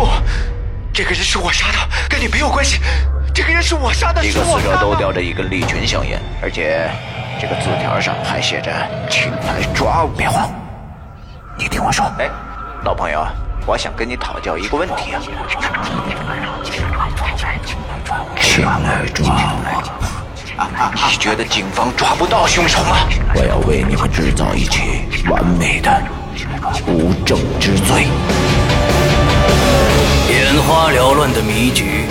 不，这个人是我杀的，跟你没有关系。这个人是我杀的，一个死者都叼着一根利群香烟，而且这个字条上还写着“请来抓我”。别慌，你听我说。哎，老朋友，我想跟你讨教一个问题啊。请来抓我。你觉得警方抓不到凶手吗？我要为你们制造一起完美的无证之罪。眼花缭乱的谜局，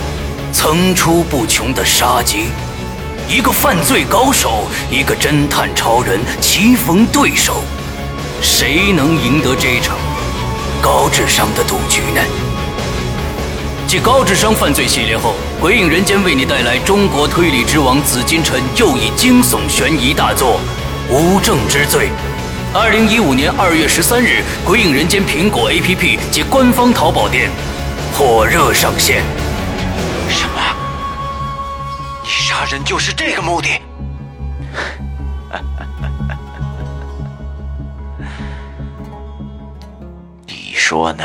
层出不穷的杀机，一个犯罪高手，一个侦探超人棋逢对手，谁能赢得这场高智商的赌局呢？继高智商犯罪系列后，《鬼影人间》为你带来中国推理之王紫金陈又一惊悚悬疑大作《无证之罪》。二零一五年二月十三日，《鬼影人间》苹果 APP 及官方淘宝店火热上线。什么？你杀人就是这个目的？你说呢？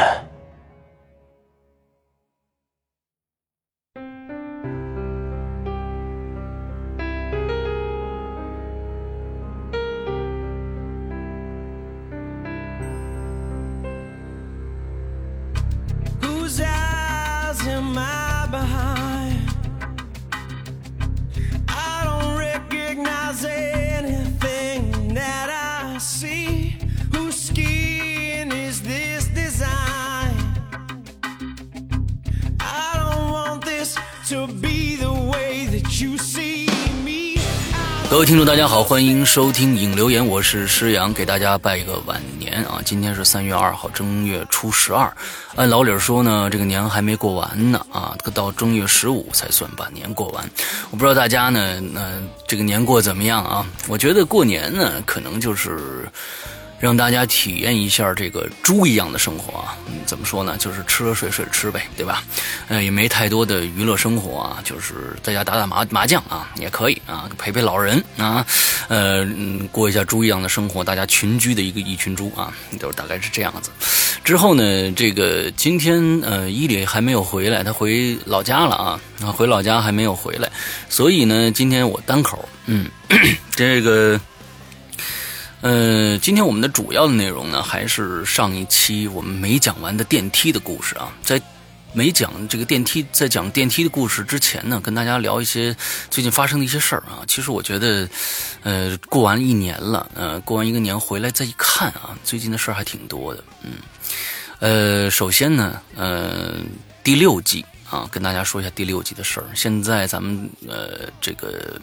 各位听众，大家好，欢迎收听影留言，我是施阳，给大家拜一个晚年啊！今天是三月二号，正月初十二。按老理儿说呢，这个年还没过完呢啊，到正月十五才算把年过完。我不知道大家呢，那这个年过怎么样啊？我觉得过年呢，可能就是。让大家体验一下这个猪一样的生活啊！嗯，怎么说呢？就是吃了睡，睡了吃呗，对吧？呃，也没太多的娱乐生活啊，就是在家打打麻麻将啊，也可以啊，陪陪老人啊，呃，过一下猪一样的生活，大家群居的一个一群猪啊，就大概是这样子。之后呢，这个今天呃，伊里还没有回来，他回老家了啊，啊，回老家还没有回来，所以呢，今天我单口，嗯，这个。呃，今天我们的主要的内容呢，还是上一期我们没讲完的电梯的故事啊。在没讲这个电梯，在讲电梯的故事之前呢，跟大家聊一些最近发生的一些事儿啊。其实我觉得，呃，过完一年了，呃，过完一个年回来再一看啊，最近的事儿还挺多的。嗯，呃，首先呢，呃，第六季啊，跟大家说一下第六季的事儿。现在咱们呃，这个。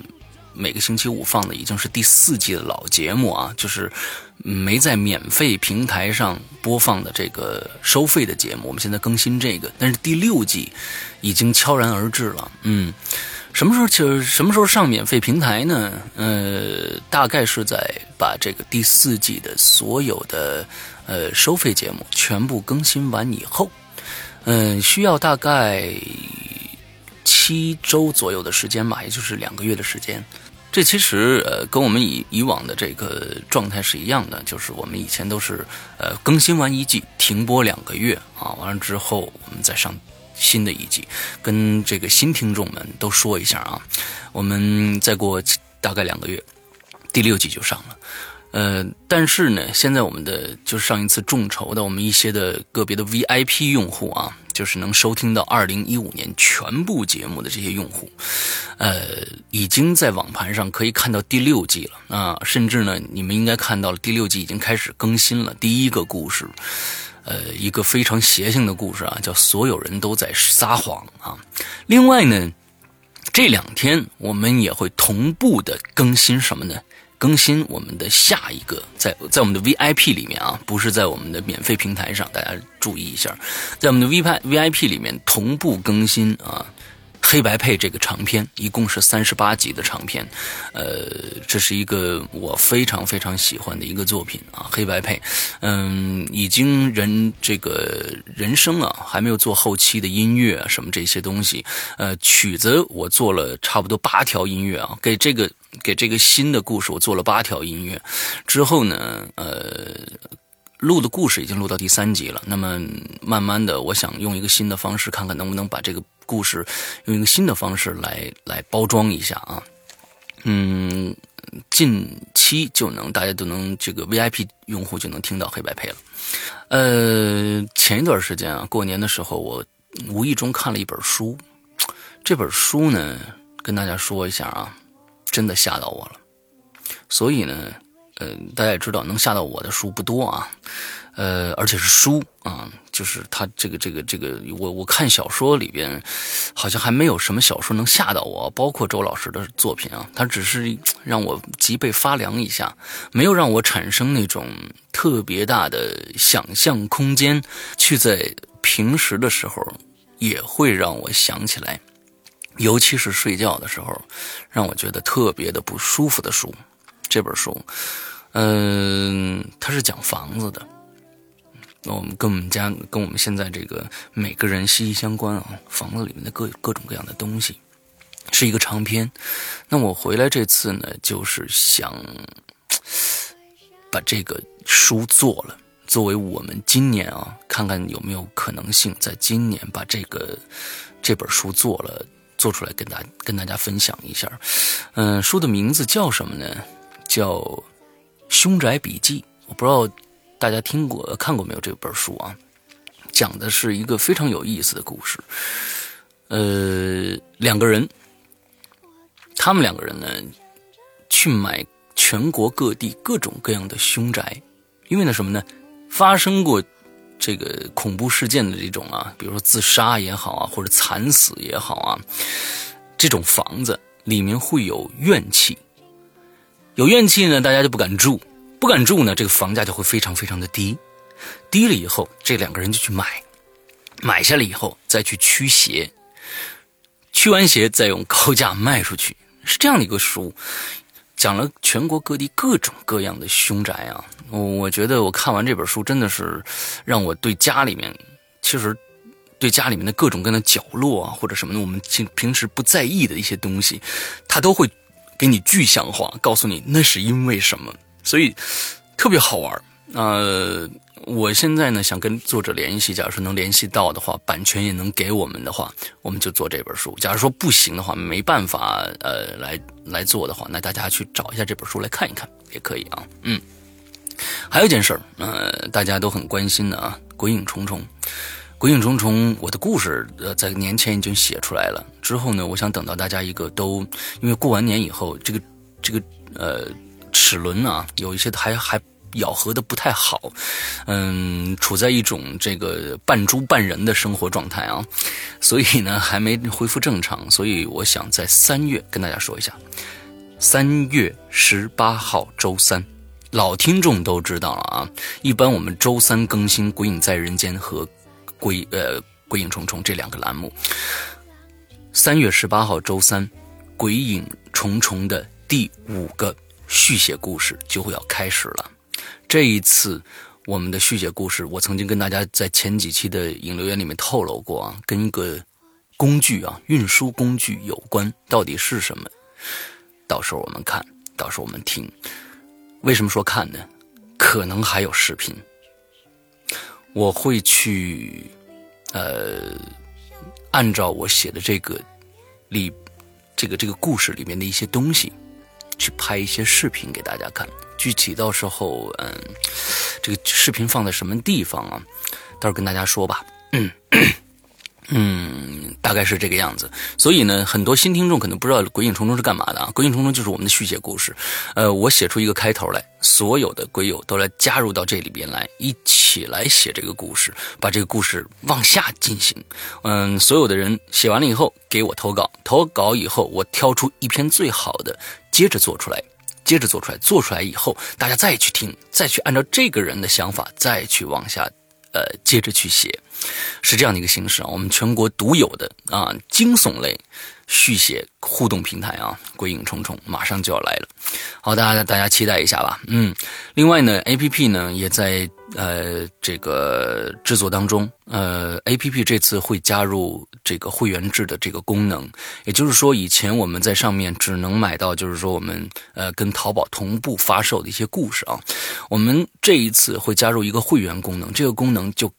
每个星期五放的已经是第四季的老节目啊，就是没在免费平台上播放的这个收费的节目，我们现在更新这个，但是第六季已经悄然而至了。嗯，什么时候就什么时候上免费平台呢？呃，大概是在把这个第四季的所有的呃收费节目全部更新完以后，嗯，需要大概。七周左右的时间吧，也就是两个月的时间。这其实呃，跟我们以以往的这个状态是一样的，就是我们以前都是呃更新完一季停播两个月啊，完了之后我们再上新的一季。跟这个新听众们都说一下啊，我们再过大概两个月，第六季就上了。呃，但是呢，现在我们的就是上一次众筹的我们一些的个别的 VIP 用户啊。就是能收听到二零一五年全部节目的这些用户，呃，已经在网盘上可以看到第六季了啊！甚至呢，你们应该看到了第六季已经开始更新了。第一个故事，呃，一个非常邪性的故事啊，叫“所有人都在撒谎”啊。另外呢，这两天我们也会同步的更新什么呢？更新我们的下一个，在在我们的 VIP 里面啊，不是在我们的免费平台上，大家注意一下，在我们的 V 派 VIP 里面同步更新啊。黑白配这个长篇一共是三十八集的长篇，呃，这是一个我非常非常喜欢的一个作品啊。黑白配，嗯，已经人这个人声啊，还没有做后期的音乐啊，什么这些东西，呃，曲子我做了差不多八条音乐啊，给这个给这个新的故事我做了八条音乐，之后呢，呃。录的故事已经录到第三集了。那么慢慢的，我想用一个新的方式，看看能不能把这个故事用一个新的方式来来包装一下啊。嗯，近期就能大家都能这个 VIP 用户就能听到黑白配了。呃，前一段时间啊，过年的时候我无意中看了一本书，这本书呢，跟大家说一下啊，真的吓到我了。所以呢。呃，大家也知道，能吓到我的书不多啊，呃，而且是书啊，就是他这个这个这个，我我看小说里边，好像还没有什么小说能吓到我，包括周老师的作品啊，他只是让我脊背发凉一下，没有让我产生那种特别大的想象空间，去在平时的时候也会让我想起来，尤其是睡觉的时候，让我觉得特别的不舒服的书，这本书。嗯，它是讲房子的，那我们跟我们家跟我们现在这个每个人息息相关啊，房子里面的各各种各样的东西，是一个长篇。那我回来这次呢，就是想 把这个书做了，作为我们今年啊，看看有没有可能性，在今年把这个这本书做了，做出来跟大跟大家分享一下。嗯，书的名字叫什么呢？叫。《凶宅笔记》，我不知道大家听过看过没有这本书啊？讲的是一个非常有意思的故事。呃，两个人，他们两个人呢，去买全国各地各种各样的凶宅，因为呢什么呢？发生过这个恐怖事件的这种啊，比如说自杀也好啊，或者惨死也好啊，这种房子里面会有怨气。有怨气呢，大家就不敢住，不敢住呢，这个房价就会非常非常的低，低了以后，这两个人就去买，买下来以后再去驱邪，驱完邪再用高价卖出去，是这样的一个书，讲了全国各地各种各样的凶宅啊，我我觉得我看完这本书真的是让我对家里面，其实对家里面的各种各样的角落啊或者什么的，我们平平时不在意的一些东西，它都会。给你具象化，告诉你那是因为什么，所以特别好玩。呃，我现在呢想跟作者联系，假如说能联系到的话，版权也能给我们的话，我们就做这本书。假如说不行的话，没办法，呃，来来做的话，那大家去找一下这本书来看一看也可以啊。嗯，还有一件事儿，呃，大家都很关心的啊，《鬼影重重》。鬼影重重，我的故事呃在年前已经写出来了。之后呢，我想等到大家一个都，因为过完年以后，这个这个呃齿轮啊，有一些还还咬合的不太好，嗯，处在一种这个半猪半人的生活状态啊，所以呢还没恢复正常。所以我想在三月跟大家说一下，三月十八号周三，老听众都知道了啊。一般我们周三更新《鬼影在人间》和。鬼呃，鬼影重重这两个栏目，三月十八号周三，鬼影重重的第五个续写故事就会要开始了。这一次我们的续写故事，我曾经跟大家在前几期的影留言里面透露过啊，跟一个工具啊，运输工具有关，到底是什么？到时候我们看，到时候我们听。为什么说看呢？可能还有视频。我会去，呃，按照我写的这个里，这个这个故事里面的一些东西，去拍一些视频给大家看。具体到时候，嗯，这个视频放在什么地方啊？到时候跟大家说吧。嗯。嗯，大概是这个样子。所以呢，很多新听众可能不知道《鬼影重重》是干嘛的啊，《鬼影重重》就是我们的续写故事。呃，我写出一个开头来，所有的鬼友都来加入到这里边来，一起来写这个故事，把这个故事往下进行。嗯，所有的人写完了以后给我投稿，投稿以后我挑出一篇最好的，接着做出来，接着做出来，做出来以后大家再去听，再去按照这个人的想法再去往下。呃，接着去写，是这样的一个形式啊。我们全国独有的啊，惊悚类续写互动平台啊，鬼影重重马上就要来了。好，大家大家期待一下吧。嗯，另外呢，A P P 呢也在呃这个制作当中。呃，A P P 这次会加入这个会员制的这个功能，也就是说，以前我们在上面只能买到，就是说我们呃跟淘宝同步发售的一些故事啊。我们这一次会加入一个会员功能，这个功能就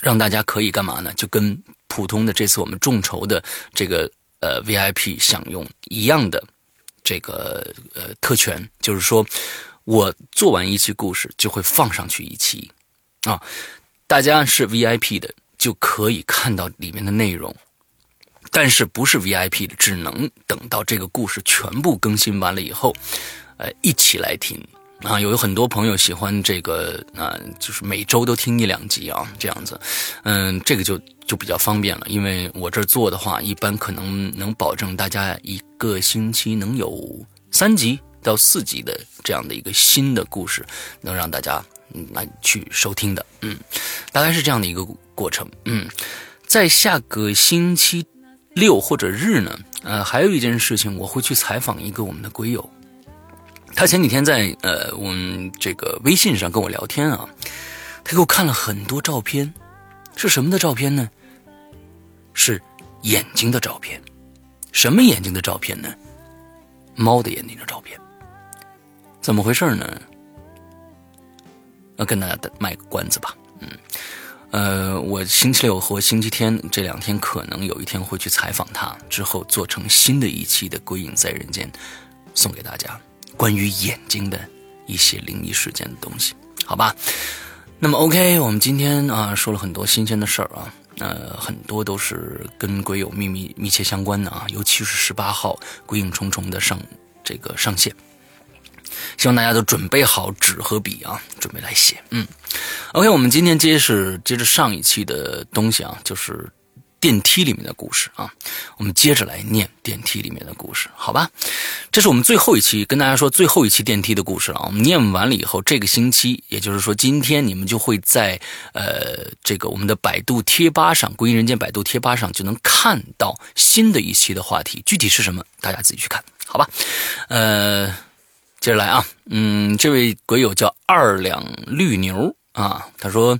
让大家可以干嘛呢？就跟普通的这次我们众筹的这个呃 VIP 享用一样的这个呃特权，就是说我做完一期故事就会放上去一期啊，大家是 VIP 的。就可以看到里面的内容，但是不是 VIP 的，只能等到这个故事全部更新完了以后，呃，一起来听啊。有很多朋友喜欢这个啊，就是每周都听一两集啊，这样子，嗯，这个就就比较方便了。因为我这做的话，一般可能能保证大家一个星期能有三集到四集的这样的一个新的故事，能让大家。来去收听的，嗯，大概是这样的一个过程，嗯，在下个星期六或者日呢，呃，还有一件事情，我会去采访一个我们的鬼友，他前几天在呃我们这个微信上跟我聊天啊，他给我看了很多照片，是什么的照片呢？是眼睛的照片，什么眼睛的照片呢？猫的眼睛的照片，怎么回事呢？要跟大家卖个关子吧，嗯，呃，我星期六和星期天这两天可能有一天会去采访他，之后做成新的一期的《鬼影在人间》，送给大家关于眼睛的一些灵异事件的东西，好吧？那么 OK，我们今天啊说了很多新鲜的事儿啊，呃，很多都是跟鬼友秘密密切相关的啊，尤其是十八号《鬼影重重》的上这个上线。希望大家都准备好纸和笔啊，准备来写。嗯，OK，我们今天接是接着上一期的东西啊，就是电梯里面的故事啊。我们接着来念电梯里面的故事，好吧？这是我们最后一期跟大家说最后一期电梯的故事了。我们念完了以后，这个星期，也就是说今天，你们就会在呃这个我们的百度贴吧上，《归因人间》百度贴吧上就能看到新的一期的话题。具体是什么，大家自己去看，好吧？呃。接着来啊，嗯，这位鬼友叫二两绿牛啊，他说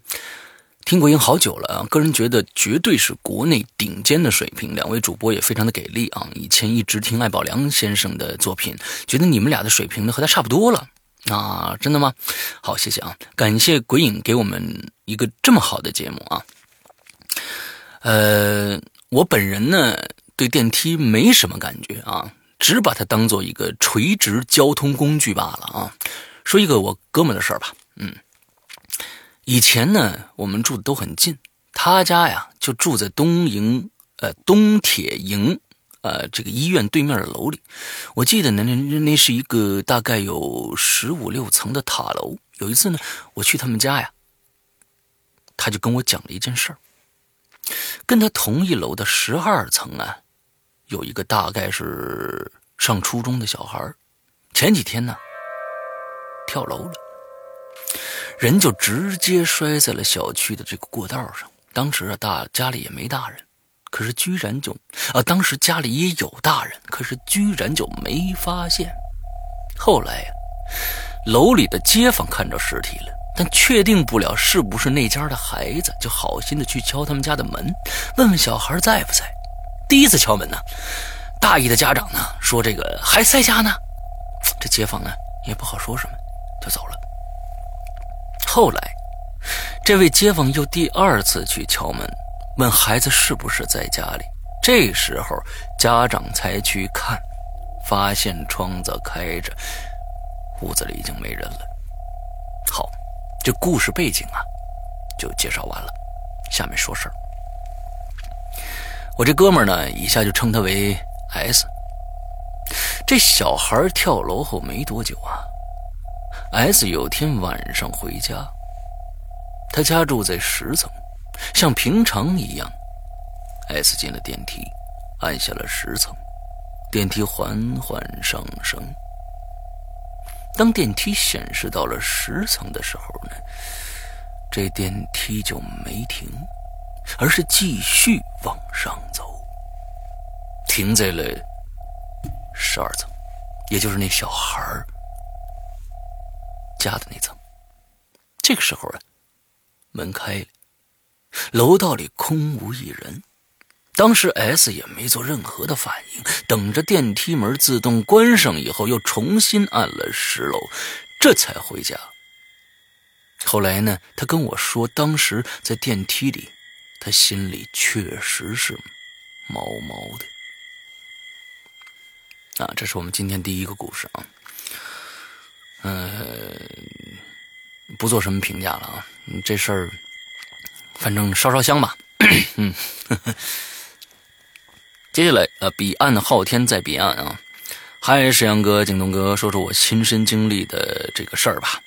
听鬼影好久了啊，个人觉得绝对是国内顶尖的水平，两位主播也非常的给力啊。以前一直听艾宝良先生的作品，觉得你们俩的水平呢和他差不多了啊，真的吗？好，谢谢啊，感谢鬼影给我们一个这么好的节目啊。呃，我本人呢对电梯没什么感觉啊。只把它当做一个垂直交通工具罢了啊！说一个我哥们的事儿吧，嗯，以前呢，我们住的都很近，他家呀就住在东营呃东铁营呃这个医院对面的楼里。我记得那那那是一个大概有十五六层的塔楼。有一次呢，我去他们家呀，他就跟我讲了一件事儿，跟他同一楼的十二层啊。有一个大概是上初中的小孩前几天呢跳楼了，人就直接摔在了小区的这个过道上。当时啊，大家里也没大人，可是居然就啊，当时家里也有大人，可是居然就没发现。后来呀，楼里的街坊看着尸体了，但确定不了是不是那家的孩子，就好心的去敲他们家的门，问问小孩在不在。第一次敲门呢，大意的家长呢说这个还在家呢，这街坊呢也不好说什么，就走了。后来，这位街坊又第二次去敲门，问孩子是不是在家里。这时候家长才去看，发现窗子开着，屋子里已经没人了。好，这故事背景啊就介绍完了，下面说事儿。我这哥们呢，以下就称他为 S。这小孩跳楼后没多久啊，S 有天晚上回家，他家住在十层，像平常一样，S 进了电梯，按下了十层，电梯缓缓上升。当电梯显示到了十层的时候呢，这电梯就没停。而是继续往上走，停在了十二层，也就是那小孩家的那层。这个时候啊，门开了，楼道里空无一人。当时 S 也没做任何的反应，等着电梯门自动关上以后，又重新按了十楼，这才回家。后来呢，他跟我说，当时在电梯里，他心里确实是毛毛的。啊，这是我们今天第一个故事啊。呃，不做什么评价了啊，这事儿反正烧烧香吧。嗯，接下来呃，彼岸昊天在彼岸啊。嗨，石阳哥、景东哥，说说我亲身经历的这个事儿吧。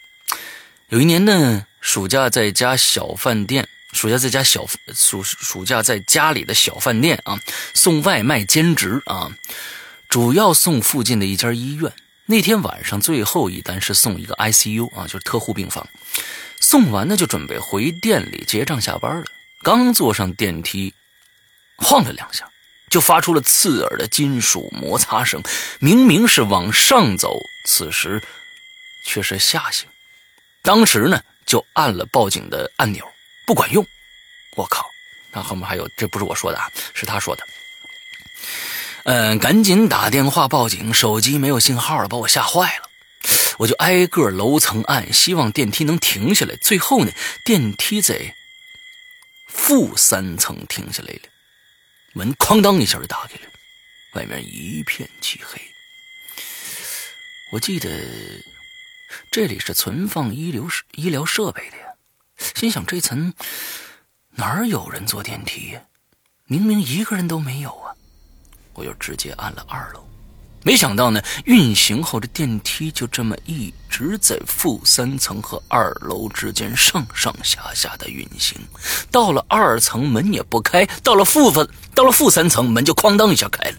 有一年呢，暑假在家小饭店，暑假在家小暑暑假在家里的小饭店啊，送外卖兼职啊，主要送附近的一家医院。那天晚上最后一单是送一个 ICU 啊，就是特护病房。送完呢，就准备回店里结账下班了。刚坐上电梯，晃了两下，就发出了刺耳的金属摩擦声。明明是往上走，此时却是下行。当时呢，就按了报警的按钮，不管用。我靠！那后面还有，这不是我说的啊，是他说的。嗯，赶紧打电话报警，手机没有信号了，把我吓坏了。我就挨个楼层按，希望电梯能停下来。最后呢，电梯在负三层停下来了，门哐当一下就打开了，外面一片漆黑。我记得。这里是存放医疗医疗设备的呀，心想这层哪儿有人坐电梯呀？明明一个人都没有啊！我就直接按了二楼，没想到呢，运行后的电梯就这么一直在负三层和二楼之间上上下下的运行。到了二层门也不开，到了负分到了负三层门就哐当一下开了。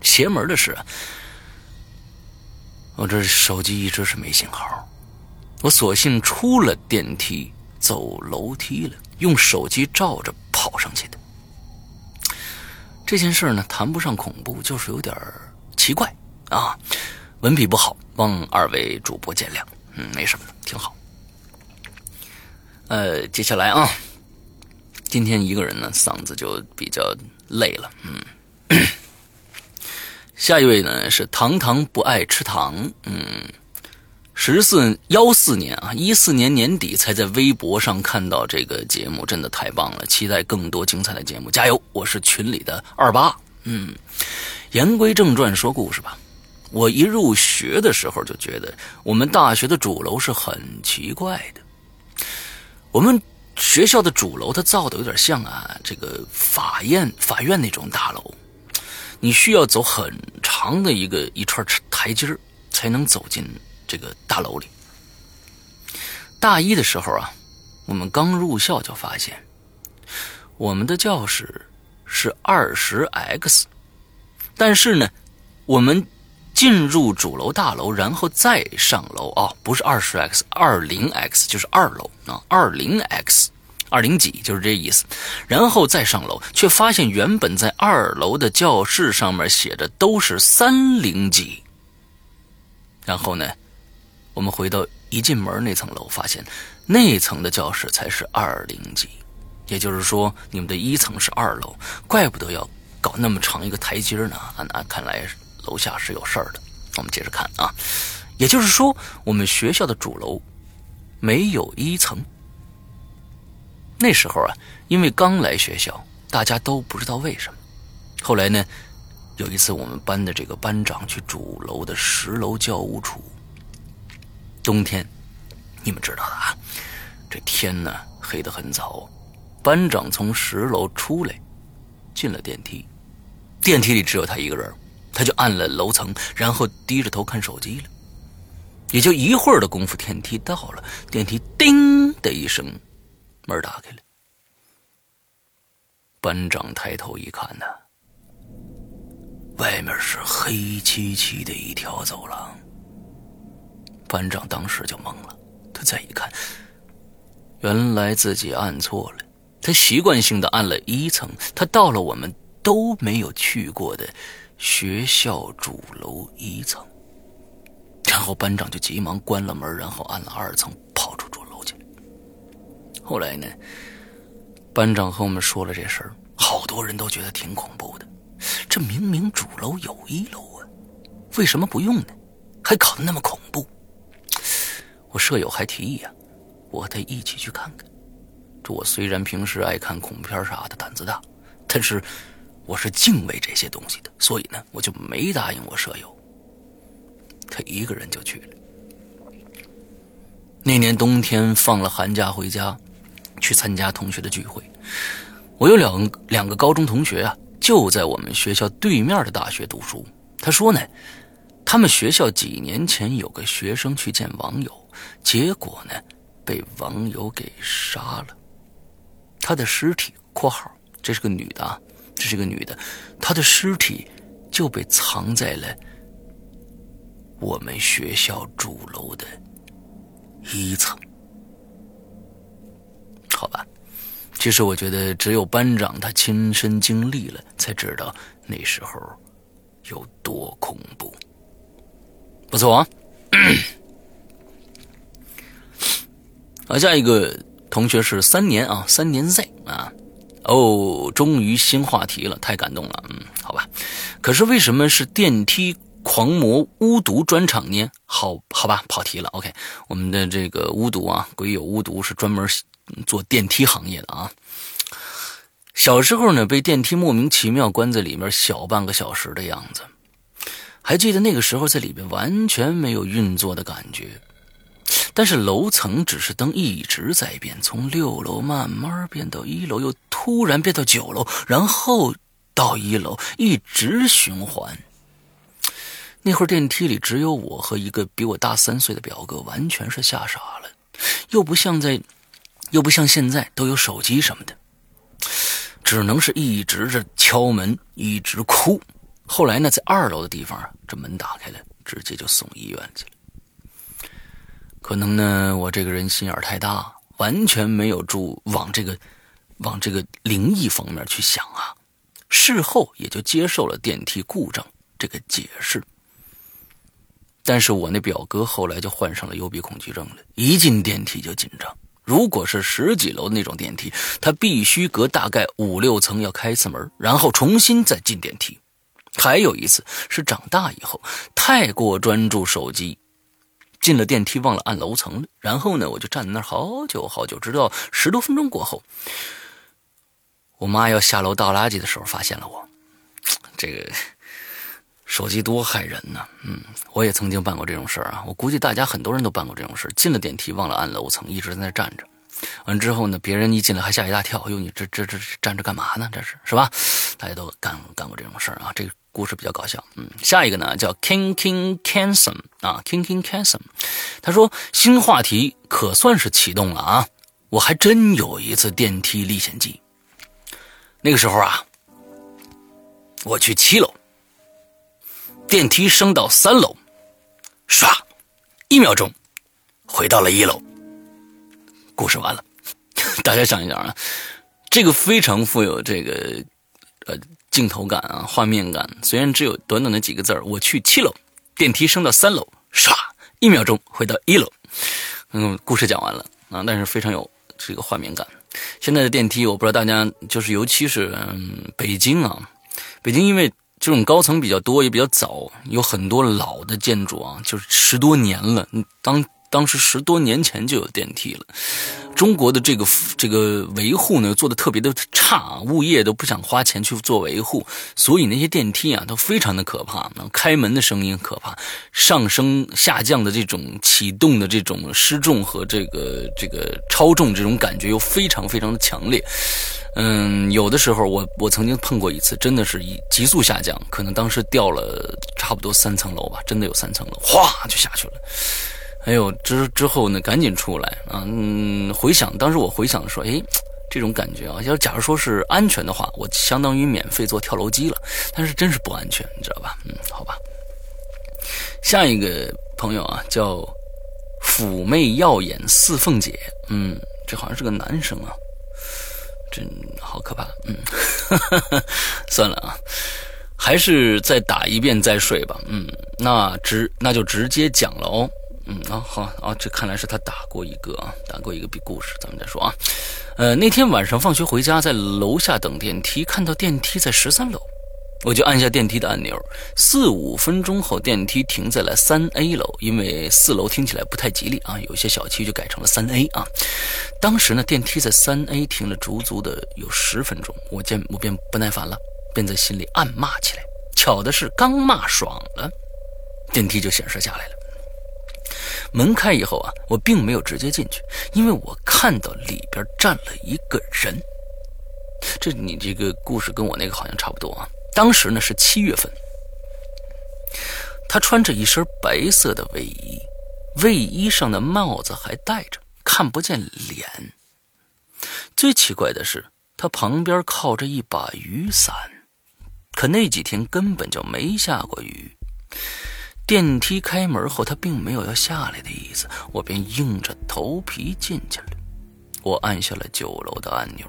邪门的是。我这手机一直是没信号，我索性出了电梯，走楼梯了，用手机照着跑上去的。这件事呢，谈不上恐怖，就是有点奇怪啊，文笔不好，望二位主播见谅。嗯，没什么，挺好。呃，接下来啊，今天一个人呢，嗓子就比较累了，嗯。下一位呢是糖糖不爱吃糖，嗯，十四幺四年啊，一四年年底才在微博上看到这个节目，真的太棒了！期待更多精彩的节目，加油！我是群里的二八，嗯，言归正传，说故事吧。我一入学的时候就觉得我们大学的主楼是很奇怪的，我们学校的主楼它造的有点像啊，这个法院法院那种大楼。你需要走很长的一个一串台阶才能走进这个大楼里。大一的时候啊，我们刚入校就发现，我们的教室是二十 X，但是呢，我们进入主楼大楼，然后再上楼啊，不是二十 X，二零 X 就是二楼啊，二零 X。二零几就是这意思，然后再上楼，却发现原本在二楼的教室上面写着都是三零几。然后呢，我们回到一进门那层楼，发现那层的教室才是二零几，也就是说你们的一层是二楼，怪不得要搞那么长一个台阶呢。啊，那看来楼下是有事儿的。我们接着看啊，也就是说我们学校的主楼没有一层。那时候啊，因为刚来学校，大家都不知道为什么。后来呢，有一次我们班的这个班长去主楼的十楼教务处。冬天，你们知道的啊，这天呢黑得很早。班长从十楼出来，进了电梯，电梯里只有他一个人，他就按了楼层，然后低着头看手机了。也就一会儿的功夫，电梯到了，电梯叮的一声。门打开了，班长抬头一看呢，外面是黑漆漆的一条走廊。班长当时就懵了，他再一看，原来自己按错了，他习惯性的按了一层，他到了我们都没有去过的学校主楼一层，然后班长就急忙关了门，然后按了二层，跑出主楼去。后来呢，班长和我们说了这事儿，好好多人都觉得挺恐怖的。这明明主楼有一楼啊，为什么不用呢？还搞得那么恐怖。我舍友还提议啊，我得一起去看看。这我虽然平时爱看恐怖片啥的，胆子大，但是我是敬畏这些东西的，所以呢，我就没答应我舍友。他一个人就去了。那年冬天放了寒假回家，去参加同学的聚会。我有两两个高中同学啊，就在我们学校对面的大学读书。他说呢，他们学校几年前有个学生去见网友，结果呢，被网友给杀了。他的尸体（括号这是个女的啊，这是个女的），她的尸体就被藏在了我们学校主楼的一层。好吧，其实我觉得只有班长他亲身经历了，才知道那时候有多恐怖。不错啊，啊，下一个。同学是三年啊，三年 Z 啊，哦，终于新话题了，太感动了，嗯，好吧。可是为什么是电梯狂魔巫毒专场呢？好好吧，跑题了。OK，我们的这个巫毒啊，鬼友巫毒是专门做电梯行业的啊。小时候呢，被电梯莫名其妙关在里面小半个小时的样子，还记得那个时候在里面完全没有运作的感觉。但是楼层指示灯一直在变，从六楼慢慢变到一楼，又突然变到九楼，然后到一楼，一直循环。那会儿电梯里只有我和一个比我大三岁的表哥，完全是吓傻了，又不像在，又不像现在都有手机什么的，只能是一直着敲门，一直哭。后来呢，在二楼的地方，这门打开了，直接就送医院去了。可能呢，我这个人心眼太大，完全没有注往这个，往这个灵异方面去想啊。事后也就接受了电梯故障这个解释。但是我那表哥后来就患上了幽闭恐惧症了，一进电梯就紧张。如果是十几楼那种电梯，他必须隔大概五六层要开一次门，然后重新再进电梯。还有一次是长大以后太过专注手机。进了电梯，忘了按楼层。然后呢，我就站在那儿好久好久，直到十多分钟过后，我妈要下楼倒垃圾的时候，发现了我。这个手机多害人呢！嗯，我也曾经办过这种事儿啊。我估计大家很多人都办过这种事进了电梯忘了按楼层，一直在那站着。完之后呢，别人一进来还吓一大跳，哟，你这这这站着干嘛呢？这是是吧？大家都干干过这种事儿啊。这个。故事比较搞笑，嗯，下一个呢叫 King King Canson 啊，King King Canson，他说新话题可算是启动了啊，我还真有一次电梯历险记。那个时候啊，我去七楼，电梯升到三楼，唰，一秒钟回到了一楼。故事完了，大家想一想啊，这个非常富有这个呃。镜头感啊，画面感，虽然只有短短的几个字儿我去七楼，电梯升到三楼，唰，一秒钟回到一楼。嗯，故事讲完了啊，但是非常有这个画面感。现在的电梯，我不知道大家就是，尤其是嗯，北京啊，北京因为这种高层比较多，也比较早，有很多老的建筑啊，就是十多年了。当当时十多年前就有电梯了。中国的这个这个维护呢做的特别的差，物业都不想花钱去做维护，所以那些电梯啊都非常的可怕。开门的声音可怕，上升下降的这种启动的这种失重和这个这个超重这种感觉又非常非常的强烈。嗯，有的时候我我曾经碰过一次，真的是以急速下降，可能当时掉了差不多三层楼吧，真的有三层楼，哗就下去了。哎呦之之后呢，赶紧出来啊！嗯，回想当时我回想说，哎，这种感觉啊，要假如说是安全的话，我相当于免费坐跳楼机了。但是真是不安全，你知道吧？嗯，好吧。下一个朋友啊，叫妩媚耀眼四凤姐，嗯，这好像是个男生啊，真好可怕。嗯，算了啊，还是再打一遍再睡吧。嗯，那直那就直接讲了哦。嗯啊好啊，这看来是他打过一个啊，打过一个比故事，咱们再说啊。呃，那天晚上放学回家，在楼下等电梯，看到电梯在十三楼，我就按下电梯的按钮。四五分钟后，电梯停在了三 A 楼，因为四楼听起来不太吉利啊，有些小区就改成了三 A 啊。当时呢，电梯在三 A 停了足足的有十分钟，我见我便不耐烦了，便在心里暗骂起来。巧的是，刚骂爽了，电梯就显示下来了。门开以后啊，我并没有直接进去，因为我看到里边站了一个人。这你这个故事跟我那个好像差不多啊。当时呢是七月份，他穿着一身白色的卫衣，卫衣上的帽子还戴着，看不见脸。最奇怪的是，他旁边靠着一把雨伞，可那几天根本就没下过雨。电梯开门后，他并没有要下来的意思，我便硬着头皮进去了。我按下了九楼的按钮，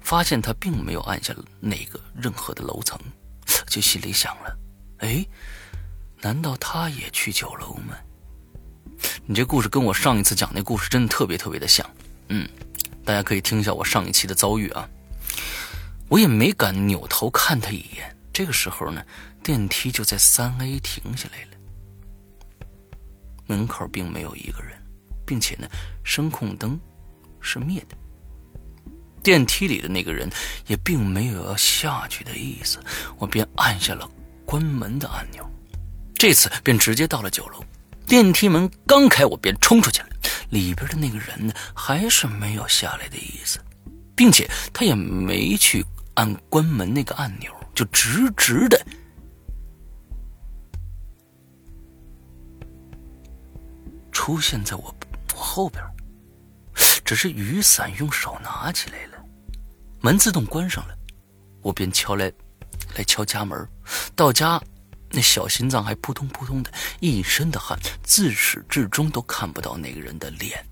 发现他并没有按下哪个任何的楼层，就心里想了：哎，难道他也去九楼吗？你这故事跟我上一次讲那故事真的特别特别的像。嗯，大家可以听一下我上一期的遭遇啊。我也没敢扭头看他一眼。这个时候呢。电梯就在三 A 停下来了，门口并没有一个人，并且呢，声控灯是灭的。电梯里的那个人也并没有要下去的意思，我便按下了关门的按钮，这次便直接到了九楼。电梯门刚开，我便冲出去了。里边的那个人呢，还是没有下来的意思，并且他也没去按关门那个按钮，就直直的。出现在我我后边，只是雨伞用手拿起来了，门自动关上了，我便敲来，来敲家门。到家，那小心脏还扑通扑通的，一身的汗，自始至终都看不到那个人的脸，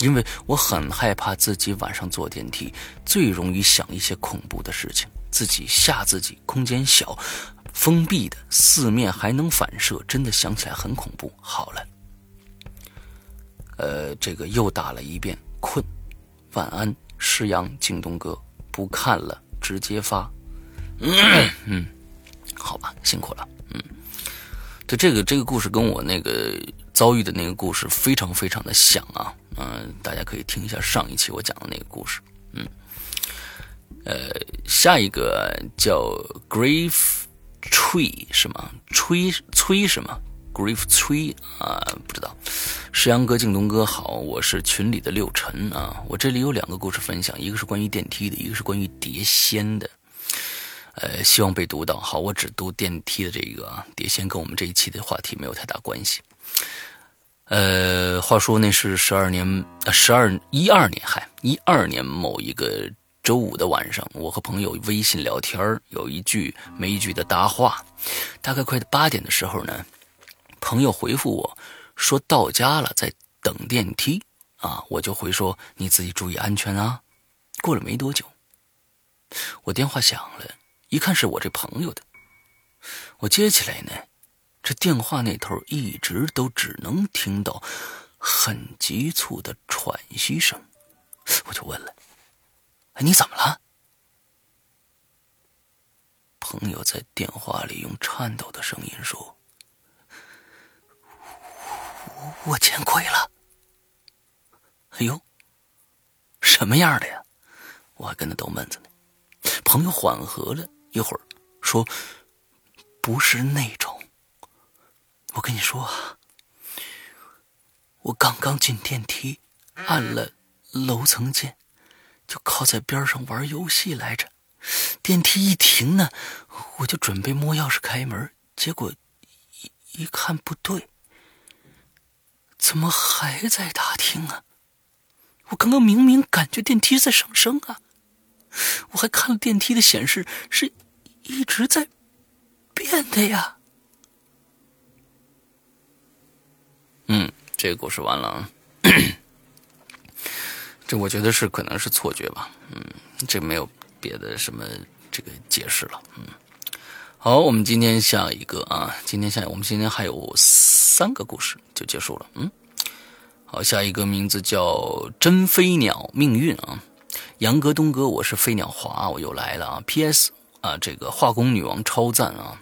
因为我很害怕自己晚上坐电梯最容易想一些恐怖的事情，自己吓自己。空间小，封闭的，四面还能反射，真的想起来很恐怖。好了。呃，这个又打了一遍，困，晚安，诗阳，京东哥，不看了，直接发，嗯，好吧，辛苦了，嗯，对，这个这个故事跟我那个遭遇的那个故事非常非常的像啊，嗯，大家可以听一下上一期我讲的那个故事，嗯，呃，下一个叫 Grief Tree 是吗？吹吹什么？Grief Tree 啊，不知道。石阳哥、静东哥好，我是群里的六晨啊。我这里有两个故事分享，一个是关于电梯的，一个是关于碟仙的。呃，希望被读到。好，我只读电梯的这个啊，碟仙跟我们这一期的话题没有太大关系。呃，话说那是十二年，十二一二年，嗨，一二年某一个周五的晚上，我和朋友微信聊天有一句没一句的搭话。大概快八点的时候呢。朋友回复我，说到家了，在等电梯啊，我就回说你自己注意安全啊。过了没多久，我电话响了，一看是我这朋友的，我接起来呢，这电话那头一直都只能听到很急促的喘息声，我就问了，哎你怎么了？朋友在电话里用颤抖的声音说。我见鬼了！哎呦，什么样的呀？我还跟他逗闷子呢。朋友缓和了一会儿，说：“不是那种。我跟你说啊，我刚刚进电梯，按了楼层键，就靠在边上玩游戏来着。电梯一停呢，我就准备摸钥匙开门，结果一一看不对。”怎么还在大厅啊？我刚刚明明感觉电梯在上升啊！我还看了电梯的显示，是一直在变的呀。嗯，这个故事完了啊。这我觉得是可能是错觉吧。嗯，这没有别的什么这个解释了。嗯，好，我们今天下一个啊，今天下我们今天还有三个故事就结束了。嗯，好，下一个名字叫真飞鸟命运啊，杨哥东哥，我是飞鸟华，我又来了啊。P.S. 啊，这个化工女王超赞啊。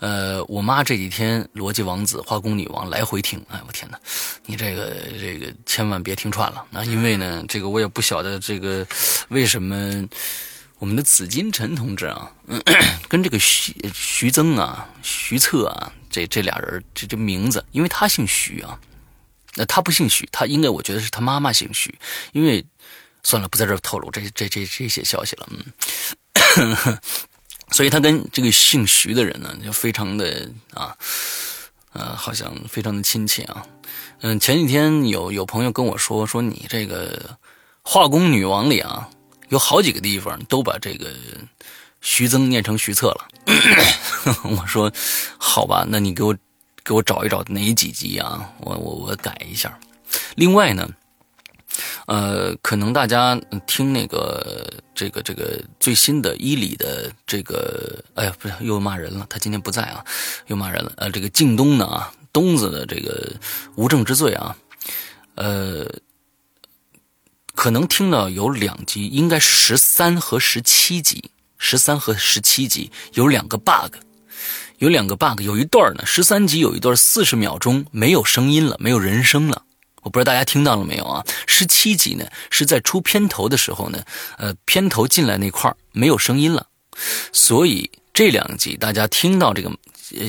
呃，我妈这几天逻辑王子、化工女王来回听，哎，我天哪！你这个这个千万别听串了，那因为呢，这个我也不晓得这个为什么我们的紫金陈同志啊，跟这个徐徐增啊、徐策啊，这这俩人这这名字，因为他姓徐啊，那他不姓徐，他应该我觉得是他妈妈姓徐，因为算了，不在这透露这这这这些消息了，嗯。所以他跟这个姓徐的人呢，就非常的啊，呃，好像非常的亲切啊。嗯，前几天有有朋友跟我说，说你这个化工女王里啊，有好几个地方都把这个徐增念成徐策了。我说好吧，那你给我给我找一找哪几集啊？我我我改一下。另外呢。呃，可能大家听那个这个这个最新的伊里的这个，哎呀，不是又骂人了，他今天不在啊，又骂人了。呃，这个靳东呢啊，东子的这个无证之罪啊，呃，可能听到有两集，应该是十三和十七集，十三和十七集有两个 bug，有两个 bug，有一段呢，十三集有一段四十秒钟没有声音了，没有人声了。我不知道大家听到了没有啊？十七集呢是在出片头的时候呢，呃，片头进来那块没有声音了，所以这两集大家听到这个，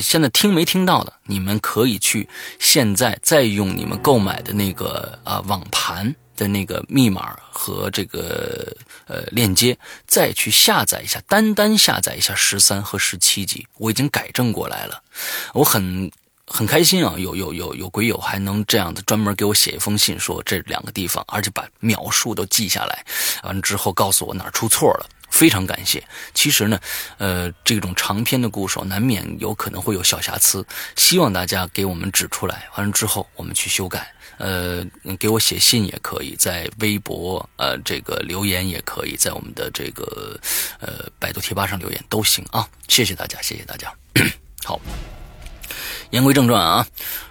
现在听没听到的，你们可以去现在再用你们购买的那个啊网盘的那个密码和这个呃链接，再去下载一下，单单下载一下十三和十七集，我已经改正过来了，我很。很开心啊，有有有有鬼友还能这样子专门给我写一封信，说这两个地方，而且把描述都记下来，完了之后告诉我哪儿出错了，非常感谢。其实呢，呃，这种长篇的故事难免有可能会有小瑕疵，希望大家给我们指出来，完了之后我们去修改。呃，给我写信也可以，在微博呃这个留言也可以，在我们的这个呃百度贴吧上留言都行啊。谢谢大家，谢谢大家，好。言归正传啊，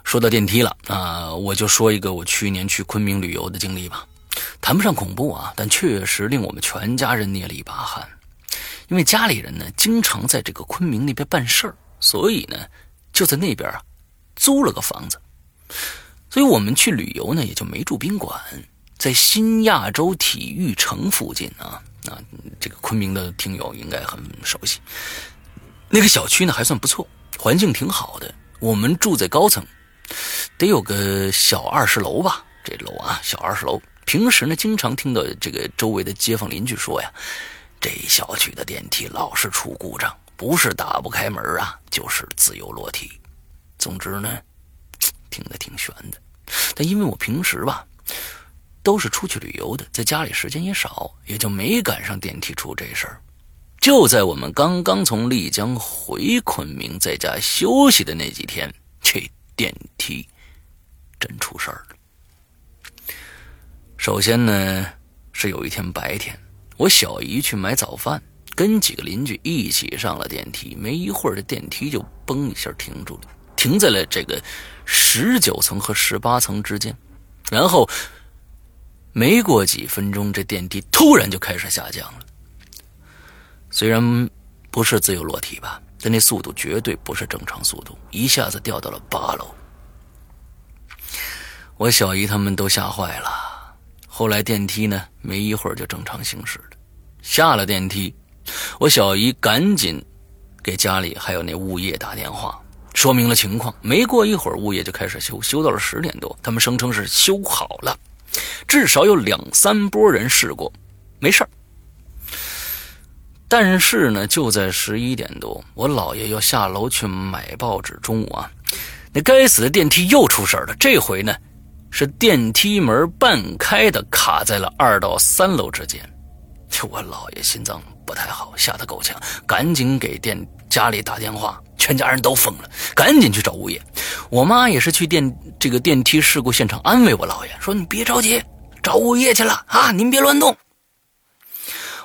说到电梯了啊，我就说一个我去年去昆明旅游的经历吧。谈不上恐怖啊，但确实令我们全家人捏了一把汗。因为家里人呢，经常在这个昆明那边办事儿，所以呢，就在那边啊租了个房子。所以我们去旅游呢，也就没住宾馆，在新亚洲体育城附近啊啊，这个昆明的听友应该很熟悉。那个小区呢，还算不错，环境挺好的。我们住在高层，得有个小二十楼吧。这楼啊，小二十楼。平时呢，经常听到这个周围的街坊邻居说呀，这小区的电梯老是出故障，不是打不开门啊，就是自由落体。总之呢，听得挺悬的。但因为我平时吧，都是出去旅游的，在家里时间也少，也就没赶上电梯出这事儿。就在我们刚刚从丽江回昆明，在家休息的那几天，这电梯真出事儿了。首先呢，是有一天白天，我小姨去买早饭，跟几个邻居一起上了电梯。没一会儿，这电梯就嘣一下停住了，停在了这个十九层和十八层之间。然后没过几分钟，这电梯突然就开始下降了。虽然不是自由落体吧，但那速度绝对不是正常速度，一下子掉到了八楼。我小姨他们都吓坏了。后来电梯呢，没一会儿就正常行驶了。下了电梯，我小姨赶紧给家里还有那物业打电话，说明了情况。没过一会儿，物业就开始修，修到了十点多。他们声称是修好了，至少有两三波人试过，没事儿。但是呢，就在十一点多，我姥爷要下楼去买报纸。中午啊，那该死的电梯又出事了。这回呢，是电梯门半开的，卡在了二到三楼之间。就我姥爷心脏不太好，吓得够呛，赶紧给电家里打电话，全家人都疯了，赶紧去找物业。我妈也是去电这个电梯事故现场安慰我姥爷，说：“你别着急，找物业去了啊，您别乱动。”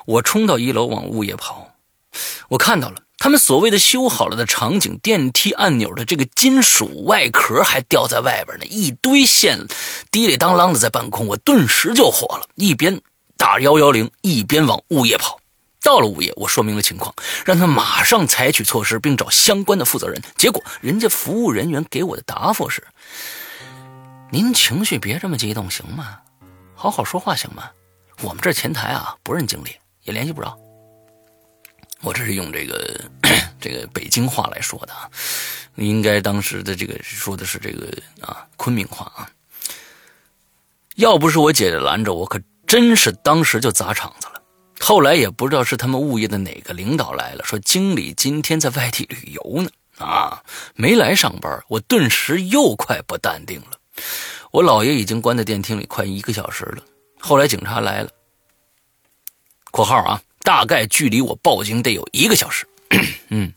我冲到一楼往物业跑，我看到了他们所谓的修好了的场景，电梯按钮的这个金属外壳还掉在外边呢，一堆线滴里当啷的在半空，我顿时就火了，一边打幺幺零，一边往物业跑。到了物业，我说明了情况，让他马上采取措施，并找相关的负责人。结果，人家服务人员给我的答复是：“您情绪别这么激动，行吗？好好说话，行吗？我们这前台啊，不认经理，也联系不着。”我这是用这个这个北京话来说的啊，应该当时的这个说的是这个啊昆明话啊。要不是我姐姐拦着我，可真是当时就砸场子了。后来也不知道是他们物业的哪个领导来了，说经理今天在外地旅游呢，啊，没来上班。我顿时又快不淡定了。我姥爷已经关在电梯里快一个小时了。后来警察来了（括号啊），大概距离我报警得有一个小时。嗯，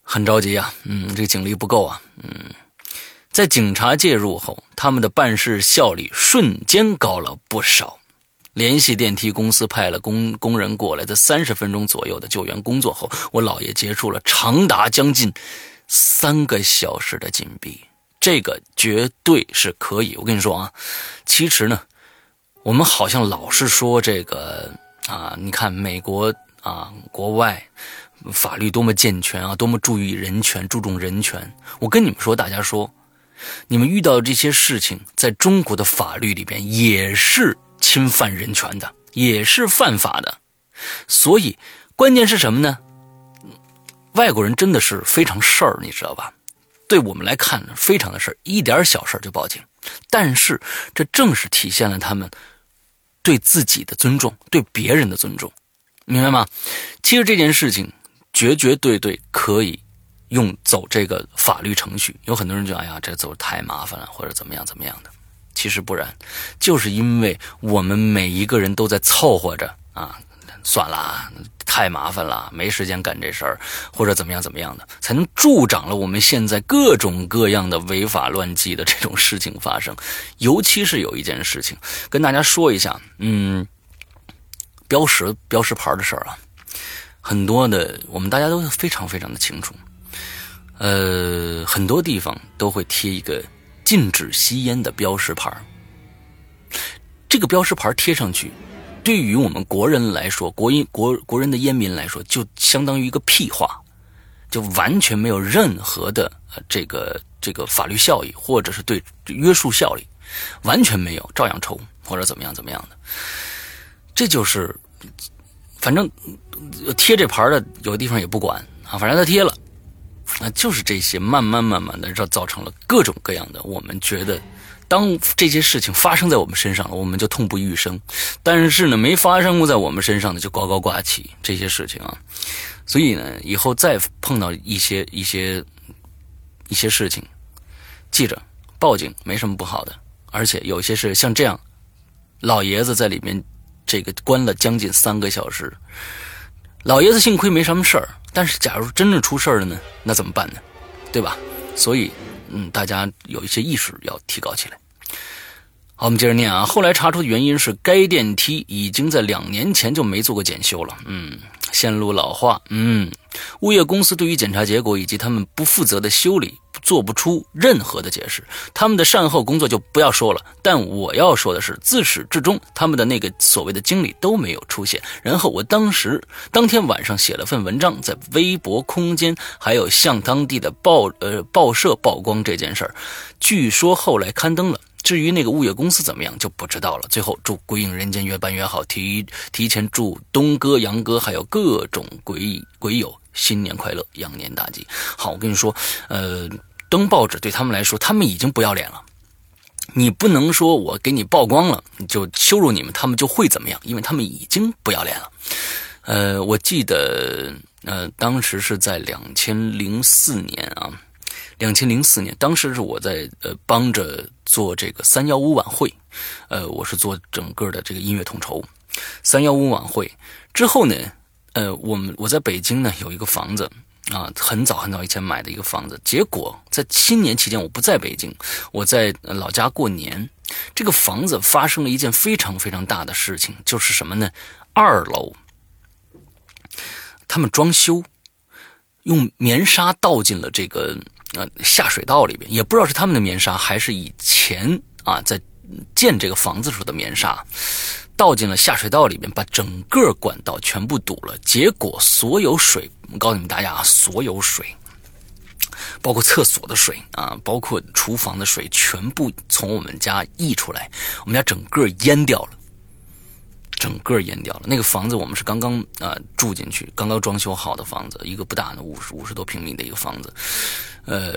很着急啊。嗯，这个警力不够啊。嗯，在警察介入后，他们的办事效率瞬间高了不少。联系电梯公司，派了工工人过来，在三十分钟左右的救援工作后，我姥爷结束了长达将近三个小时的紧闭。这个绝对是可以。我跟你说啊，其实呢，我们好像老是说这个啊，你看美国啊，国外法律多么健全啊，多么注意人权，注重人权。我跟你们说，大家说，你们遇到这些事情，在中国的法律里边也是。侵犯人权的也是犯法的，所以关键是什么呢？外国人真的是非常事儿，你知道吧？对我们来看，非常的事儿，一点小事儿就报警。但是这正是体现了他们对自己的尊重，对别人的尊重，明白吗？其实这件事情绝绝对对可以用走这个法律程序。有很多人就哎呀，这走太麻烦了，或者怎么样怎么样的。其实不然，就是因为我们每一个人都在凑合着啊，算了，太麻烦了，没时间干这事儿，或者怎么样怎么样的，才能助长了我们现在各种各样的违法乱纪的这种事情发生。尤其是有一件事情跟大家说一下，嗯，标识标识牌的事儿啊，很多的我们大家都非常非常的清楚，呃，很多地方都会贴一个。禁止吸烟的标识牌这个标识牌贴上去，对于我们国人来说，国音国国人的烟民来说，就相当于一个屁话，就完全没有任何的这个这个法律效益，或者是对约束效力，完全没有，照样抽或者怎么样怎么样的。这就是，反正贴这牌的有的地方也不管啊，反正他贴了。啊就是这些，慢慢慢慢的，造造成了各种各样的。我们觉得，当这些事情发生在我们身上了，我们就痛不欲生；但是呢，没发生过在我们身上的，就高高挂起这些事情啊。所以呢，以后再碰到一些一些一些事情，记着报警没什么不好的。而且有些是像这样，老爷子在里面这个关了将近三个小时，老爷子幸亏没什么事儿。但是，假如真正出事儿了呢？那怎么办呢？对吧？所以，嗯，大家有一些意识要提高起来。我们接着念啊。后来查出的原因是，该电梯已经在两年前就没做过检修了。嗯，线路老化。嗯，物业公司对于检查结果以及他们不负责的修理。做不出任何的解释，他们的善后工作就不要说了。但我要说的是，自始至终，他们的那个所谓的经理都没有出现。然后我当时当天晚上写了份文章，在微博空间还有向当地的报呃报社曝光这件事儿，据说后来刊登了。至于那个物业公司怎么样，就不知道了。最后祝《鬼影人间》越办越好，提提前祝东哥、杨哥还有各种鬼鬼友新年快乐，羊年大吉。好，我跟你说，呃。登报纸对他们来说，他们已经不要脸了。你不能说我给你曝光了，你就羞辱你们，他们就会怎么样？因为他们已经不要脸了。呃，我记得，呃，当时是在两千零四年啊，两千零四年，当时是我在呃帮着做这个三幺五晚会，呃，我是做整个的这个音乐统筹。三幺五晚会之后呢，呃，我们我在北京呢有一个房子。啊，很早很早以前买的一个房子，结果在新年期间我不在北京，我在老家过年。这个房子发生了一件非常非常大的事情，就是什么呢？二楼，他们装修，用棉纱倒进了这个呃下水道里边，也不知道是他们的棉纱还是以前啊在建这个房子时候的棉纱，倒进了下水道里边，把整个管道全部堵了。结果所有水，我告诉你们大家啊，所有水。包括厕所的水啊，包括厨房的水，全部从我们家溢出来，我们家整个淹掉了，整个淹掉了。那个房子我们是刚刚啊住进去，刚刚装修好的房子，一个不大的五十五十多平米的一个房子，呃，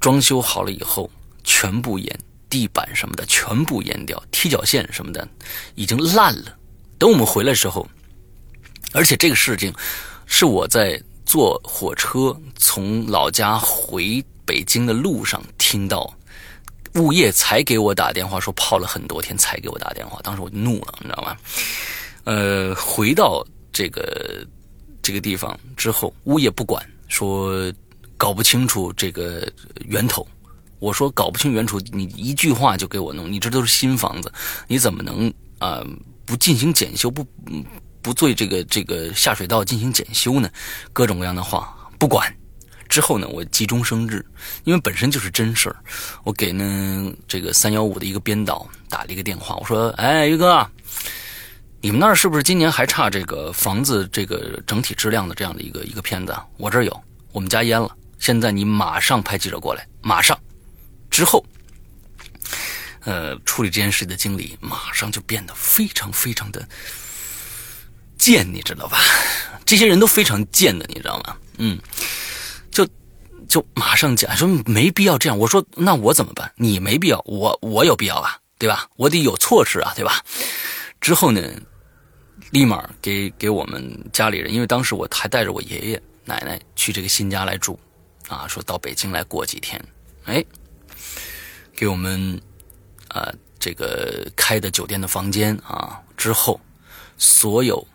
装修好了以后全部淹，地板什么的全部淹掉，踢脚线什么的已经烂了。等我们回来的时候，而且这个事情是我在。坐火车从老家回北京的路上，听到物业才给我打电话说泡了很多天才给我打电话，当时我就怒了，你知道吗？呃，回到这个这个地方之后，物业不管，说搞不清楚这个源头。我说搞不清源头，你一句话就给我弄，你这都是新房子，你怎么能啊不进行检修不？不对这个这个下水道进行检修呢？各种各样的话不管。之后呢，我急中生智，因为本身就是真事儿，我给呢这个三幺五的一个编导打了一个电话，我说：“哎，于哥，你们那儿是不是今年还差这个房子这个整体质量的这样的一个一个片子？我这儿有，我们家淹了，现在你马上派记者过来，马上。”之后，呃，处理这件事的经理马上就变得非常非常的。贱，你知道吧？这些人都非常贱的，你知道吗？嗯，就马上讲说没必要这样。我说那我怎么办？你没必要，我我有必要啊，对吧？我得有措施啊，对吧？之后呢，立马给给我们家里人，因为当时我还带着我爷爷奶奶去这个新家来住，啊，说到北京来过几天，哎，给我们啊这个开的酒店的房间啊，之后所有。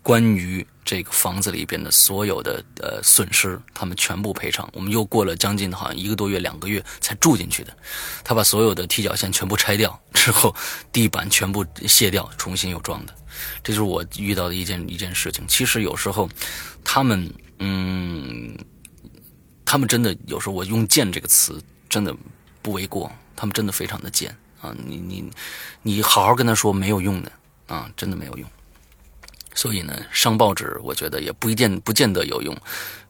关于这个房子里边的所有的呃损失，他们全部赔偿。我们又过了将近好像一个多月、两个月才住进去的。他把所有的踢脚线全部拆掉之后，地板全部卸掉，重新又装的。这就是我遇到的一件一件事情。其实有时候，他们嗯，他们真的有时候我用“贱”这个词真的不为过。他们真的非常的贱啊！你你你好好跟他说没有用的啊，真的没有用。所以呢，上报纸我觉得也不一定不见得有用，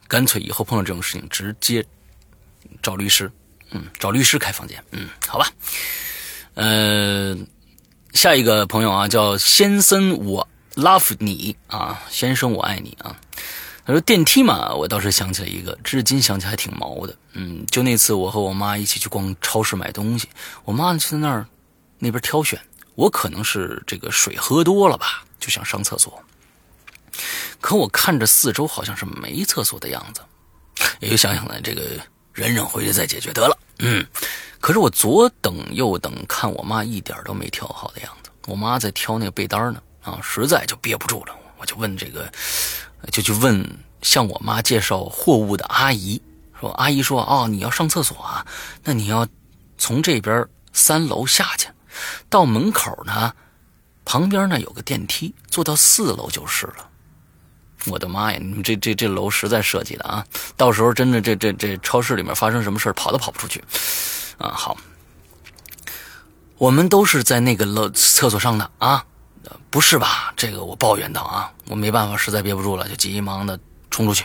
干脆以后碰到这种事情直接找律师，嗯，找律师开房间，嗯，好吧。呃，下一个朋友啊，叫先生，我 love 你啊，先生我爱你啊。他说电梯嘛，我倒是想起来一个，至今想起还挺毛的，嗯，就那次我和我妈一起去逛超市买东西，我妈就在那儿那边挑选，我可能是这个水喝多了吧，就想上厕所。可我看着四周好像是没厕所的样子，也就想想呢，这个忍忍回去再解决得了。嗯，可是我左等右等，看我妈一点都没挑好的样子。我妈在挑那个被单呢，啊，实在就憋不住了，我就问这个，就去问向我妈介绍货物的阿姨，说阿姨说，哦，你要上厕所啊，那你要从这边三楼下去，到门口呢，旁边呢有个电梯，坐到四楼就是了。我的妈呀！你们这这这楼实在设计的啊！到时候真的这这这超市里面发生什么事跑都跑不出去啊！好，我们都是在那个楼厕所上的啊，不是吧？这个我抱怨道啊，我没办法，实在憋不住了，就急忙的冲出去。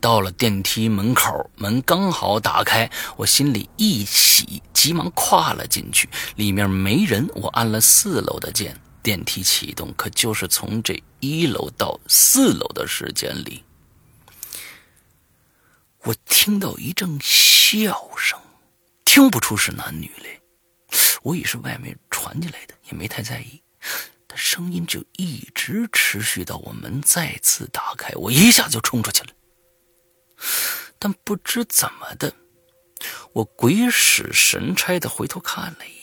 到了电梯门口，门刚好打开，我心里一喜，急忙跨了进去。里面没人，我按了四楼的键。电梯启动，可就是从这一楼到四楼的时间里，我听到一阵笑声，听不出是男女嘞，我以是外面传进来的，也没太在意。但声音就一直持续到我门再次打开，我一下就冲出去了。但不知怎么的，我鬼使神差的回头看了一。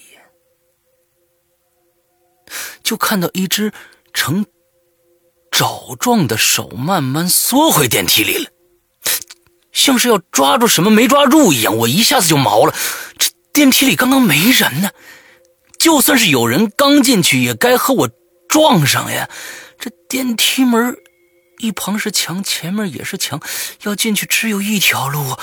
就看到一只呈爪状的手慢慢缩回电梯里了，像是要抓住什么没抓住一样。我一下子就毛了。这电梯里刚刚没人呢，就算是有人刚进去，也该和我撞上呀。这电梯门一旁是墙，前面也是墙，要进去只有一条路。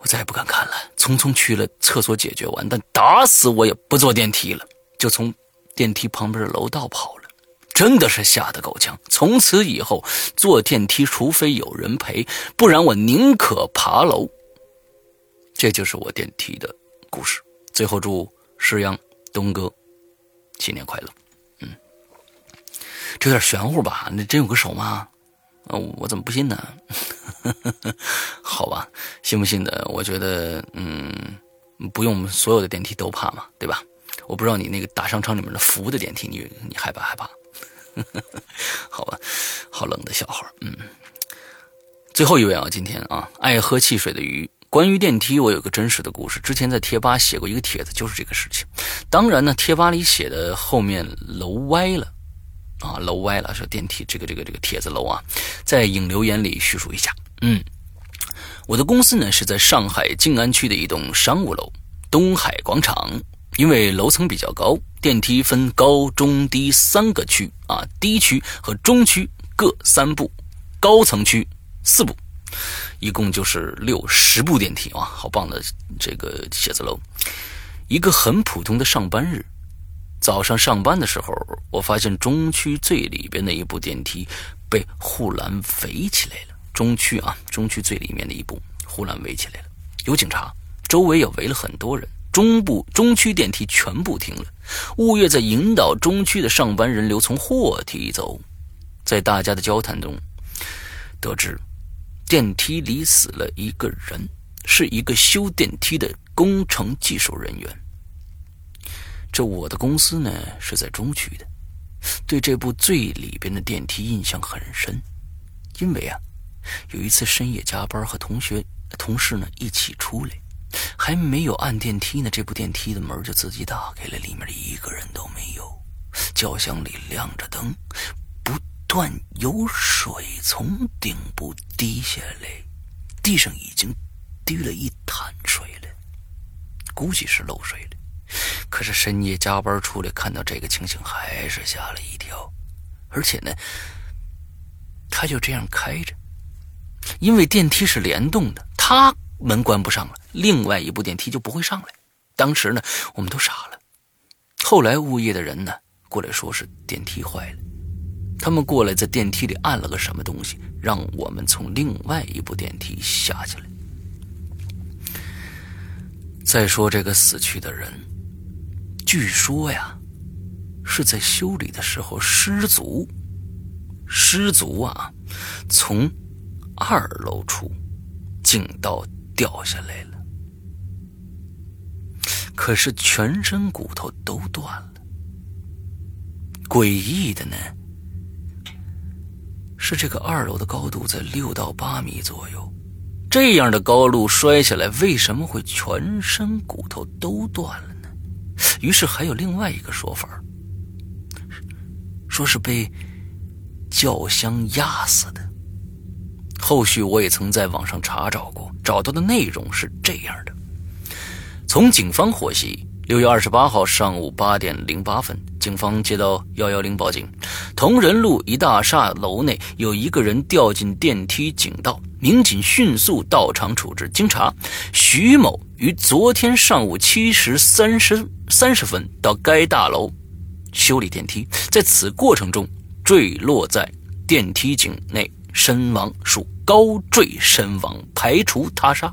我再也不敢看了，匆匆去了厕所解决完，但打死我也不坐电梯了，就从电梯旁边的楼道跑了。真的是吓得够呛！从此以后坐电梯，除非有人陪，不然我宁可爬楼。这就是我电梯的故事。最后祝石阳东哥新年快乐。嗯，这有点玄乎吧？那真有个手吗？我怎么不信呢？好吧，信不信的？我觉得，嗯，不用所有的电梯都怕嘛，对吧？我不知道你那个大商场里面的服务的电梯，你你害怕害怕？好吧，好冷的笑话。嗯，最后一位啊，今天啊，爱喝汽水的鱼。关于电梯，我有个真实的故事。之前在贴吧写过一个帖子，就是这个事情。当然呢，贴吧里写的后面楼歪了啊，楼歪了，说电梯这个这个这个帖子楼啊，在引留言里叙述一下。嗯，我的公司呢是在上海静安区的一栋商务楼东海广场。因为楼层比较高，电梯分高中低三个区啊，低区和中区各三部，高层区四部，一共就是六十部电梯啊，好棒的这个写字楼。一个很普通的上班日，早上上班的时候，我发现中区最里边的一部电梯被护栏围起来了。中区啊，中区最里面的一部护栏围起来了，有警察，周围也围了很多人。中部中区电梯全部停了，物业在引导中区的上班人流从货梯走。在大家的交谈中，得知电梯里死了一个人，是一个修电梯的工程技术人员。这我的公司呢是在中区的，对这部最里边的电梯印象很深，因为啊，有一次深夜加班和同学同事呢一起出来。还没有按电梯呢，这部电梯的门就自己打开了，里面一个人都没有。轿厢里亮着灯，不断有水从顶部滴下来，地上已经滴了一滩水了，估计是漏水了。可是深夜加班出来，看到这个情形，还是吓了一跳。而且呢，他就这样开着，因为电梯是联动的，他。门关不上了，另外一部电梯就不会上来。当时呢，我们都傻了。后来物业的人呢过来说是电梯坏了，他们过来在电梯里按了个什么东西，让我们从另外一部电梯下去了。再说这个死去的人，据说呀是在修理的时候失足，失足啊，从二楼处进到。掉下来了，可是全身骨头都断了。诡异的呢，是这个二楼的高度在六到八米左右，这样的高度摔下来，为什么会全身骨头都断了呢？于是还有另外一个说法，说是被轿厢压死的。后续我也曾在网上查找过，找到的内容是这样的：从警方获悉，六月二十八号上午八点零八分，警方接到幺幺零报警，同仁路一大厦楼内有一个人掉进电梯井道，民警迅速到场处置。经查，徐某于昨天上午七时三十三十分到该大楼修理电梯，在此过程中坠落在电梯井内。身亡属高坠身亡，排除他杀。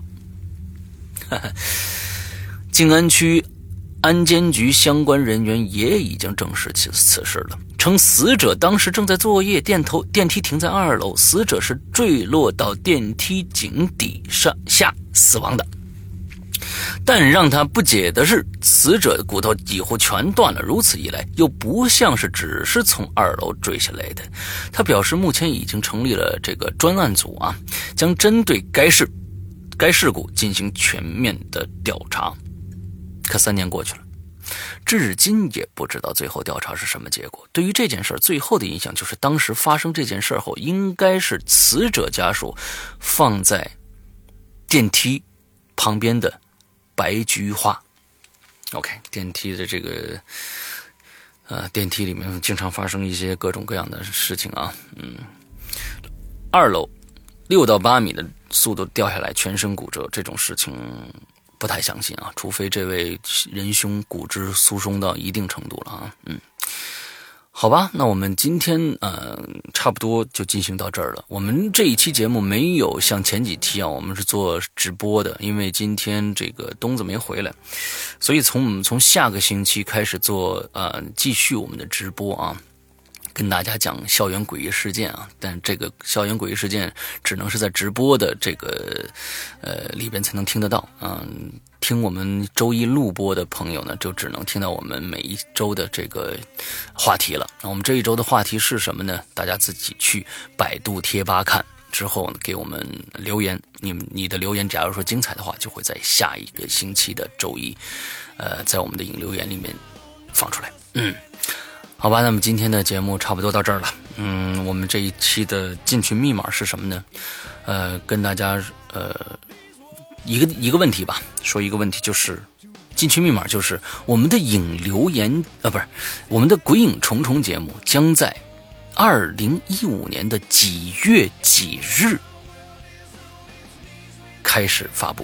静安区安监局相关人员也已经证实此此事了，称死者当时正在作业，电头电梯停在二楼，死者是坠落到电梯井底上下死亡的。但让他不解的是，死者骨头几乎全断了，如此一来又不像是只是从二楼坠下来的。他表示，目前已经成立了这个专案组啊，将针对该事、该事故进行全面的调查。可三年过去了，至今也不知道最后调查是什么结果。对于这件事最后的印象就是，当时发生这件事后，应该是死者家属放在电梯旁边的。白菊花，OK，电梯的这个，呃，电梯里面经常发生一些各种各样的事情啊，嗯，二楼六到八米的速度掉下来，全身骨折，这种事情不太相信啊，除非这位仁兄骨质疏松到一定程度了啊，嗯。好吧，那我们今天呃差不多就进行到这儿了。我们这一期节目没有像前几期啊，我们是做直播的，因为今天这个东子没回来，所以从我们从下个星期开始做呃继续我们的直播啊，跟大家讲校园诡异事件啊。但这个校园诡异事件只能是在直播的这个呃里边才能听得到，嗯。听我们周一录播的朋友呢，就只能听到我们每一周的这个话题了。那我们这一周的话题是什么呢？大家自己去百度贴吧看，之后给我们留言。你你的留言，假如说精彩的话，就会在下一个星期的周一，呃，在我们的引留言里面放出来。嗯，好吧，那么今天的节目差不多到这儿了。嗯，我们这一期的进群密码是什么呢？呃，跟大家呃。一个一个问题吧，说一个问题就是进群密码就是我们的影留言啊，不是我们的鬼影重重节目将在二零一五年的几月几日开始发布，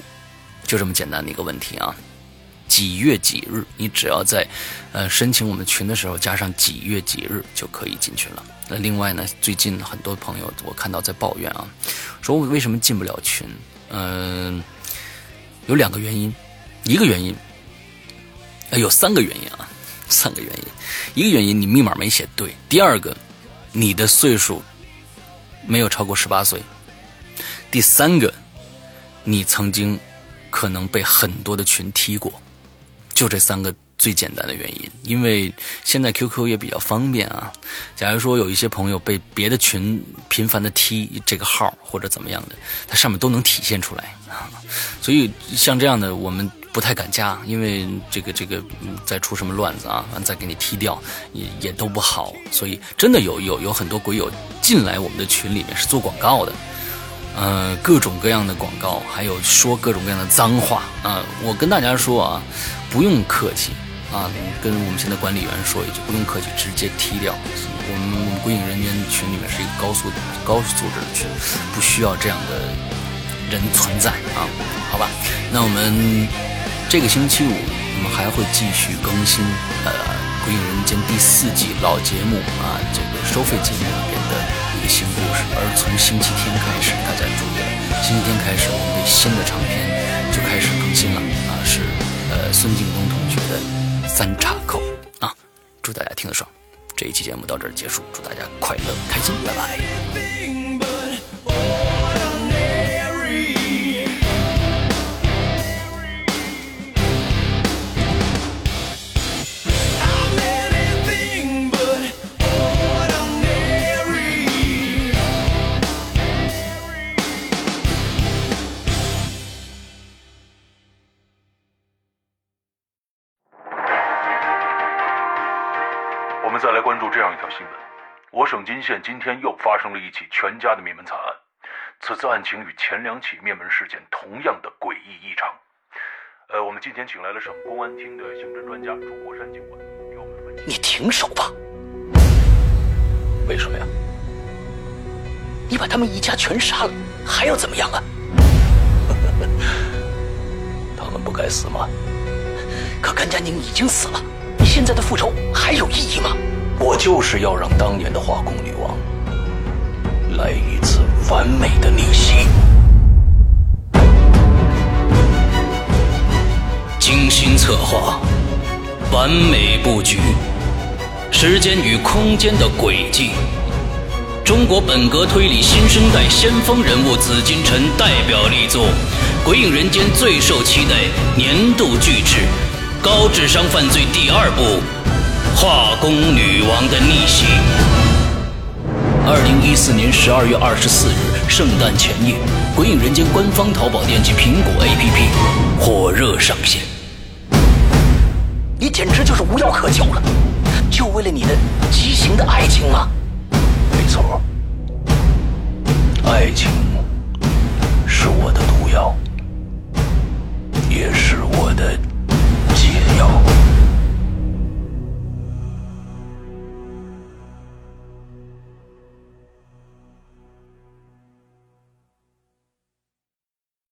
就这么简单的一个问题啊，几月几日？你只要在呃申请我们群的时候加上几月几日就可以进群了。那另外呢，最近很多朋友我看到在抱怨啊，说我为什么进不了群？嗯。有两个原因，一个原因，呃，有三个原因啊，三个原因。一个原因你密码没写对，第二个，你的岁数没有超过十八岁，第三个，你曾经可能被很多的群踢过，就这三个最简单的原因。因为现在 QQ 也比较方便啊，假如说有一些朋友被别的群频繁的踢这个号或者怎么样的，它上面都能体现出来啊。所以像这样的我们不太敢加，因为这个这个再出什么乱子啊，完再给你踢掉也也都不好。所以真的有有有很多鬼友进来我们的群里面是做广告的，呃，各种各样的广告，还有说各种各样的脏话啊。我跟大家说啊，不用客气啊，跟我们现在管理员说一句，不用客气，直接踢掉。我们我们鬼影人间群里面是一个高素高素质的群，不需要这样的。人存在啊，好吧，那我们这个星期五，我们还会继续更新呃《鬼影人间》第四季老节目啊，这个收费节目里边的新故事。而从星期天开始，大家注意了，星期天开始，我们的新的唱片就开始更新了啊，是呃孙敬东同学的《三岔口》啊，祝大家听得爽。这一期节目到这儿结束，祝大家快乐开心，拜拜。再来关注这样一条新闻我省金县今天又发生了一起全家的灭门惨案，此次案情与前两起灭门事件同样的诡异异常。呃，我们今天请来了省公安厅的刑侦专家朱国山警官，给我们分析。你停手吧！为什么呀？你把他们一家全杀了，还要怎么样啊？他们不该死吗？可甘佳宁已经死了，你现在的复仇还有意义吗？我就是要让当年的化工女王来一次完美的逆袭。精心策划，完美布局，时间与空间的轨迹。中国本格推理新生代先锋人物紫金陈代表力作，《鬼影人间》最受期待年度巨制《高智商犯罪》第二部。《化工女王的逆袭》。二零一四年十二月二十四日，圣诞前夜，《鬼影人间》官方淘宝店及苹果 APP 火热上线。你简直就是无药可救了，就为了你的畸形的爱情吗？没错，爱情是我的毒药，也是我的。